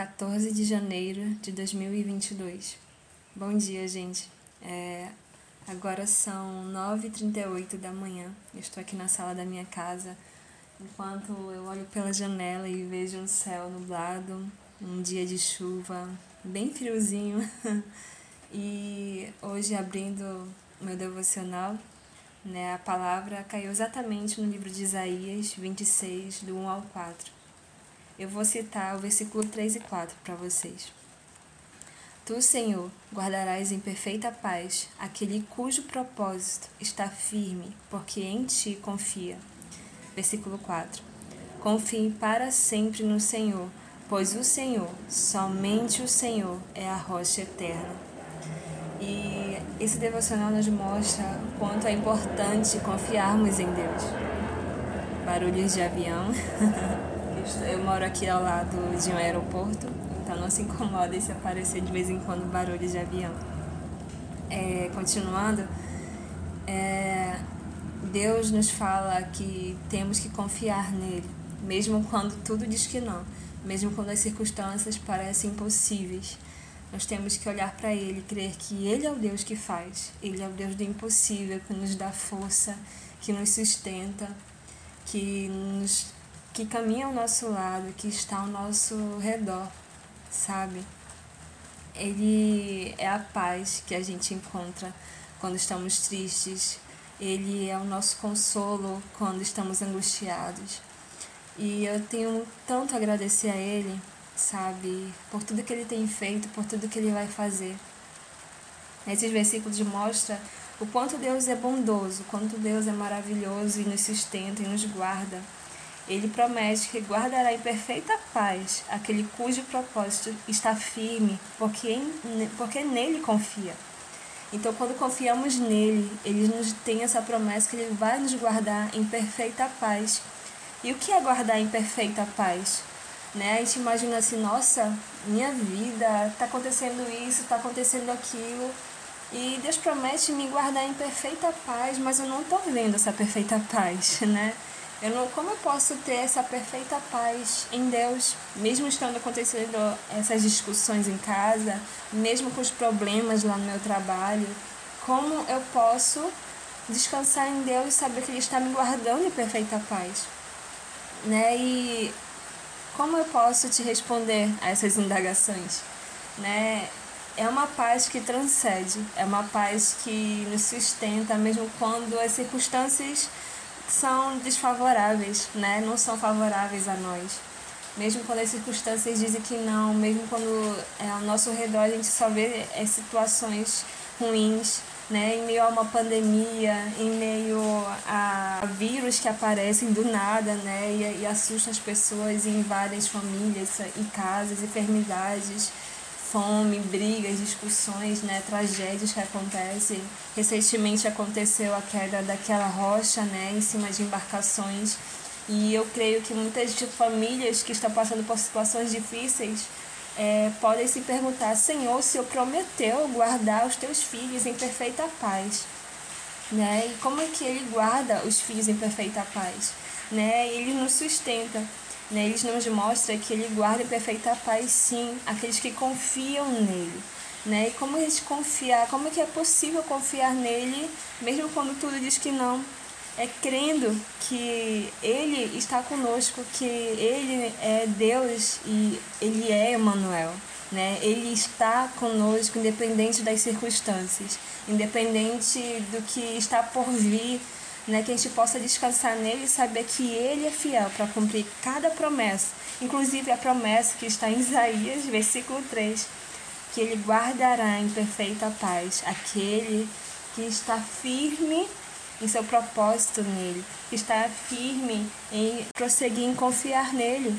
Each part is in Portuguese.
14 de janeiro de 2022. Bom dia, gente. É, agora são 9h38 da manhã. Eu estou aqui na sala da minha casa enquanto eu olho pela janela e vejo um céu nublado, um dia de chuva bem friozinho. e hoje, abrindo meu devocional, né, a palavra caiu exatamente no livro de Isaías 26, do 1 ao 4 eu vou citar o versículo 3 e 4 para vocês. Tu, Senhor, guardarás em perfeita paz aquele cujo propósito está firme, porque em ti confia. Versículo 4. Confie para sempre no Senhor, pois o Senhor, somente o Senhor, é a rocha eterna. E esse devocional nos mostra quanto é importante confiarmos em Deus. Barulhos de avião. Eu moro aqui ao lado de um aeroporto, então não se incomoda se aparecer de vez em quando barulhos de avião. É, continuando, é, Deus nos fala que temos que confiar nele, mesmo quando tudo diz que não, mesmo quando as circunstâncias parecem impossíveis. Nós temos que olhar para Ele crer que Ele é o Deus que faz, Ele é o Deus do impossível, que nos dá força, que nos sustenta, que nos que caminha ao nosso lado, que está ao nosso redor, sabe? Ele é a paz que a gente encontra quando estamos tristes, ele é o nosso consolo quando estamos angustiados. E eu tenho tanto a agradecer a ele, sabe, por tudo que ele tem feito, por tudo que ele vai fazer. Esses versículos mostram o quanto Deus é bondoso, quanto Deus é maravilhoso e nos sustenta e nos guarda. Ele promete que guardará em perfeita paz aquele cujo propósito está firme, porque, porque nele confia. Então, quando confiamos nele, ele nos tem essa promessa que ele vai nos guardar em perfeita paz. E o que é guardar em perfeita paz? Né? A gente imagina assim, nossa, minha vida, está acontecendo isso, está acontecendo aquilo. E Deus promete me guardar em perfeita paz, mas eu não estou vendo essa perfeita paz, né? Eu não, como eu posso ter essa perfeita paz em Deus, mesmo estando acontecendo essas discussões em casa, mesmo com os problemas lá no meu trabalho? Como eu posso descansar em Deus e saber que Ele está me guardando em perfeita paz? Né? E como eu posso te responder a essas indagações? Né? É uma paz que transcende, é uma paz que nos sustenta, mesmo quando as circunstâncias são desfavoráveis, né? Não são favoráveis a nós. Mesmo quando as circunstâncias dizem que não, mesmo quando é, ao nosso redor a gente só vê é, situações ruins, né? Em meio a uma pandemia, em meio a vírus que aparecem do nada, né? E, e assustam as pessoas e invadem as famílias e casas, enfermidades fome, brigas, discussões, né, tragédias que acontecem. Recentemente aconteceu a queda daquela rocha, né, em cima de embarcações. E eu creio que muitas famílias que estão passando por situações difíceis é, podem se perguntar: Senhor, o Senhor prometeu guardar os teus filhos em perfeita paz. Né? E como é que ele guarda os filhos em perfeita paz? Né? Ele nos sustenta. Eles nos mostram que ele guarda perfeita paz, sim, aqueles que confiam nele. Né? E como a gente confiar, como é que é possível confiar nele, mesmo quando tudo diz que não? É crendo que Ele está conosco, que Ele é Deus e Ele é Emmanuel. Né? Ele está conosco, independente das circunstâncias, independente do que está por vir, né, que a gente possa descansar nele e saber que ele é fiel para cumprir cada promessa, inclusive a promessa que está em Isaías, versículo 3, que ele guardará em perfeita paz aquele que está firme em seu propósito nele, que está firme em prosseguir em confiar nele.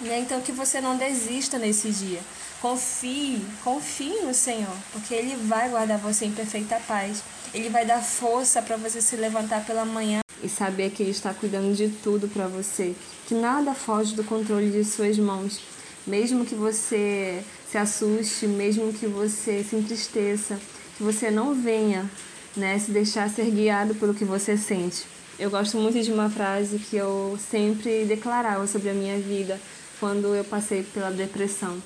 Né? Então que você não desista nesse dia. Confie, confie no Senhor, porque Ele vai guardar você em perfeita paz. Ele vai dar força para você se levantar pela manhã e saber que Ele está cuidando de tudo para você, que nada foge do controle de Suas mãos. Mesmo que você se assuste, mesmo que você se entristeça, que você não venha né, se deixar ser guiado pelo que você sente. Eu gosto muito de uma frase que eu sempre declarava sobre a minha vida quando eu passei pela depressão.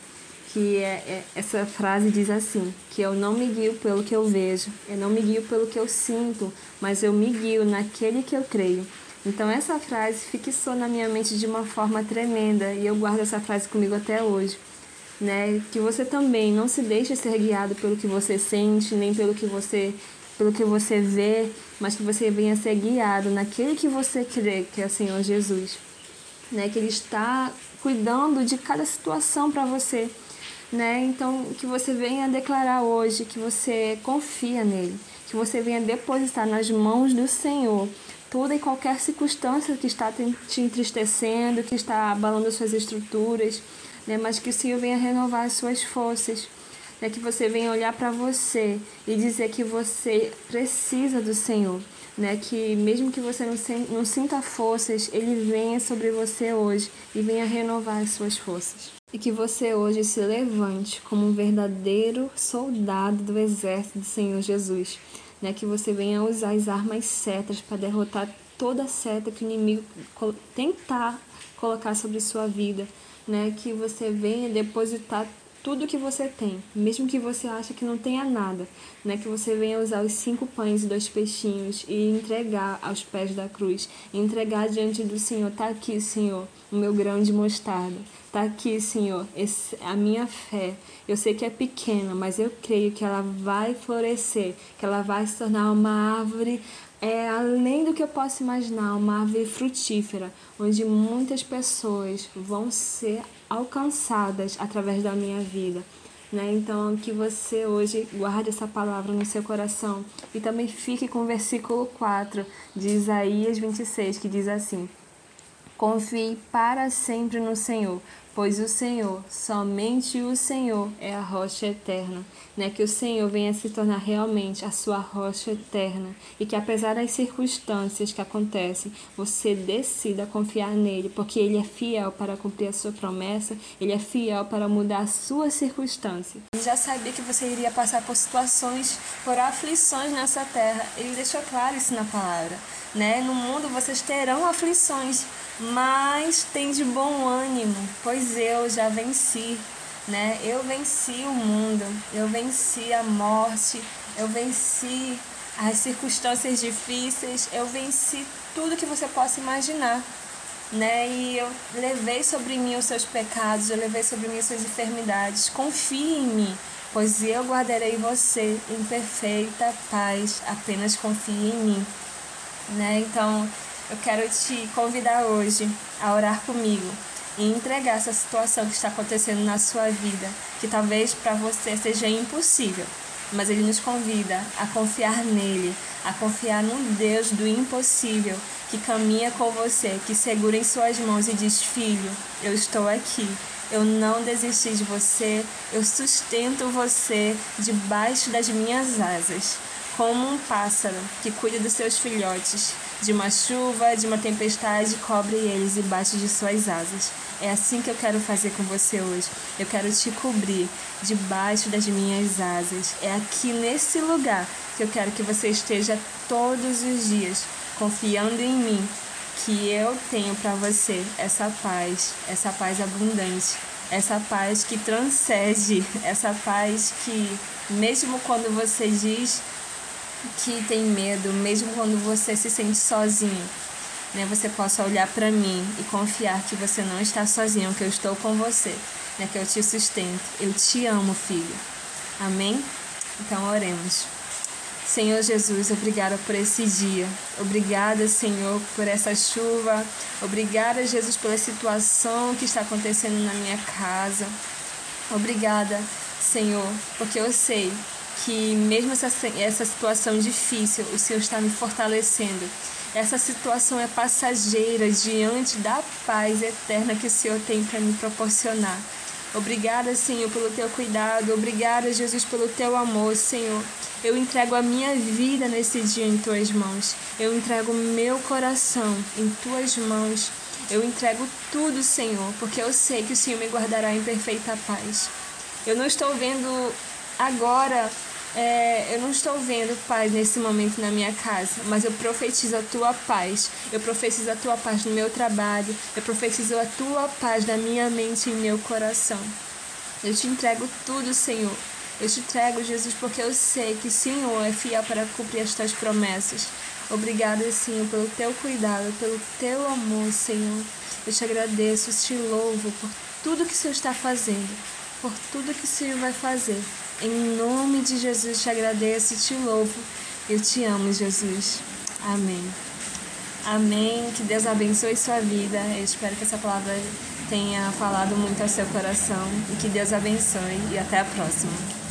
Que é, é, essa frase diz assim: que eu não me guio pelo que eu vejo, eu não me guio pelo que eu sinto, mas eu me guio naquele que eu creio. Então essa frase fixou na minha mente de uma forma tremenda e eu guardo essa frase comigo até hoje. Né? Que você também não se deixe ser guiado pelo que você sente, nem pelo que você pelo que você vê, mas que você venha ser guiado naquele que você crê, que é o Senhor Jesus. Né? Que Ele está cuidando de cada situação para você. Né? Então, que você venha declarar hoje que você confia nele, que você venha depositar nas mãos do Senhor toda e qualquer circunstância que está te entristecendo, que está abalando suas estruturas, né? mas que o Senhor venha renovar as suas forças é que você venha olhar para você e dizer que você precisa do Senhor, né? Que mesmo que você não, não sinta forças, Ele venha sobre você hoje e venha renovar as suas forças. E que você hoje se levante como um verdadeiro soldado do exército do Senhor Jesus, né? Que você venha usar as armas certas para derrotar toda seta que o inimigo tentar colocar sobre sua vida, né? Que você venha depositar tudo que você tem, mesmo que você ache que não tenha nada, né? Que você venha usar os cinco pães e dois peixinhos e entregar aos pés da cruz, entregar diante do Senhor. Tá aqui, Senhor, o meu grão de mostarda. Tá aqui, Senhor, esse, a minha fé. Eu sei que é pequena, mas eu creio que ela vai florescer, que ela vai se tornar uma árvore é além do que eu posso imaginar, uma árvore frutífera, onde muitas pessoas vão ser alcançadas através da minha vida. Né? Então, que você hoje guarde essa palavra no seu coração e também fique com o versículo 4 de Isaías 26, que diz assim: Confie para sempre no Senhor, pois o Senhor, somente o Senhor é a rocha eterna, né? Que o Senhor venha se tornar realmente a sua rocha eterna e que apesar das circunstâncias que acontecem, você decida confiar nele, porque ele é fiel para cumprir a sua promessa, ele é fiel para mudar a sua circunstância. Ele já sabia que você iria passar por situações, por aflições nessa terra. Ele deixou claro isso na palavra, né? No mundo vocês terão aflições, mas tem de bom ânimo, pois eu já venci, né? Eu venci o mundo, eu venci a morte, eu venci as circunstâncias difíceis, eu venci tudo que você possa imaginar, né? E eu levei sobre mim os seus pecados, eu levei sobre mim as suas enfermidades. Confie em mim, pois eu guardarei você em perfeita paz. Apenas confie em mim, né? Então, eu quero te convidar hoje a orar comigo e entregar essa situação que está acontecendo na sua vida, que talvez para você seja impossível, mas ele nos convida a confiar nele, a confiar no Deus do impossível, que caminha com você, que segura em suas mãos e diz: Filho, eu estou aqui. Eu não desisti de você, eu sustento você debaixo das minhas asas, como um pássaro que cuida dos seus filhotes de uma chuva, de uma tempestade, cobre eles debaixo de suas asas. É assim que eu quero fazer com você hoje. Eu quero te cobrir debaixo das minhas asas. É aqui nesse lugar que eu quero que você esteja todos os dias, confiando em mim, que eu tenho para você essa paz, essa paz abundante, essa paz que transcende, essa paz que, mesmo quando você diz que tem medo, mesmo quando você se sente sozinho, né, você possa olhar para mim e confiar que você não está sozinho, que eu estou com você, né, que eu te sustento. Eu te amo, filho. Amém? Então oremos. Senhor Jesus, obrigada por esse dia. Obrigada, Senhor, por essa chuva. Obrigada, Jesus, pela situação que está acontecendo na minha casa. Obrigada, Senhor, porque eu sei que mesmo essa, essa situação difícil, o Senhor está me fortalecendo. Essa situação é passageira diante da paz eterna que o Senhor tem para me proporcionar. Obrigada, Senhor, pelo teu cuidado. Obrigada, Jesus, pelo teu amor, Senhor. Eu entrego a minha vida nesse dia em tuas mãos. Eu entrego meu coração em tuas mãos. Eu entrego tudo, Senhor, porque eu sei que o Senhor me guardará em perfeita paz. Eu não estou vendo agora é, eu não estou vendo paz nesse momento na minha casa, mas eu profetizo a tua paz. Eu profetizo a tua paz no meu trabalho. Eu profetizo a tua paz na minha mente e meu coração. Eu te entrego tudo, Senhor. Eu te entrego, Jesus, porque eu sei que o Senhor é fiel para cumprir as tuas promessas. Obrigada, Senhor, pelo teu cuidado, pelo teu amor, Senhor. Eu te agradeço, te louvo por tudo que o Senhor está fazendo, por tudo que o Senhor vai fazer. Em nome de Jesus te agradeço e te louvo. Eu te amo, Jesus. Amém. Amém. Que Deus abençoe sua vida. Eu espero que essa palavra tenha falado muito ao seu coração. E que Deus abençoe. E até a próxima.